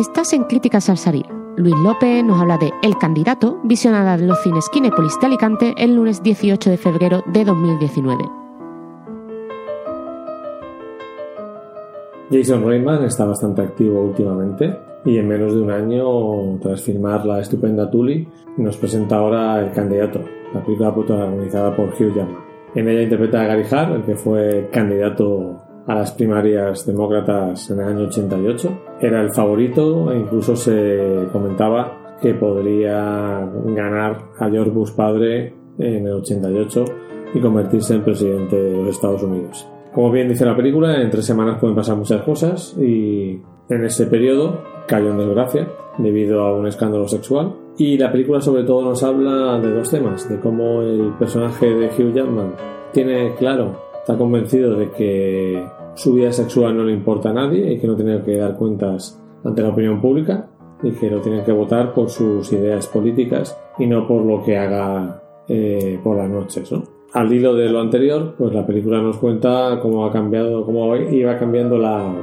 Estás en Críticas al Salir. Luis López nos habla de El candidato, visionada en los cines Kinépolis de Alicante el lunes 18 de febrero de 2019. Jason Reitman está bastante activo últimamente y en menos de un año, tras filmar la estupenda Tully, nos presenta ahora El candidato, la película protagonizada por Hugh Jackman. En ella interpreta a Gary Hart, el que fue candidato a las primarias demócratas en el año 88. Era el favorito e incluso se comentaba que podría ganar a George Bush padre en el 88 y convertirse en presidente de los Estados Unidos. Como bien dice la película, en tres semanas pueden pasar muchas cosas y en ese periodo cayó en desgracia debido a un escándalo sexual. Y la película sobre todo nos habla de dos temas, de cómo el personaje de Hugh Jackman tiene claro, está convencido de que su vida sexual no le importa a nadie y que no tiene que dar cuentas ante la opinión pública y que lo tiene que votar por sus ideas políticas y no por lo que haga eh, por las noches. Al hilo de lo anterior, pues la película nos cuenta cómo ha cambiado, cómo iba cambiando la,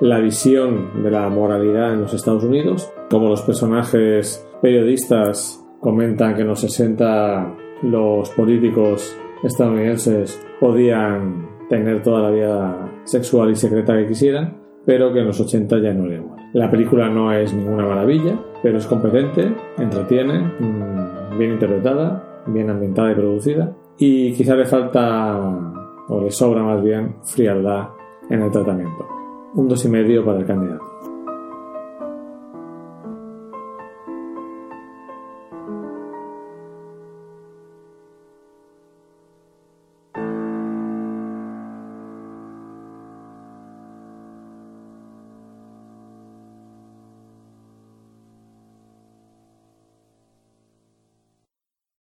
la visión de la moralidad en los Estados Unidos, cómo los personajes periodistas comentan que en los 60 los políticos estadounidenses podían tener toda la vida sexual y secreta que quisieran, pero que en los 80 ya no era igual. La película no es ninguna maravilla, pero es competente, entretiene, mm, bien interpretada, bien ambientada y producida, y quizá le falta, o le sobra más bien, frialdad en el tratamiento. Un dos y medio para el candidato.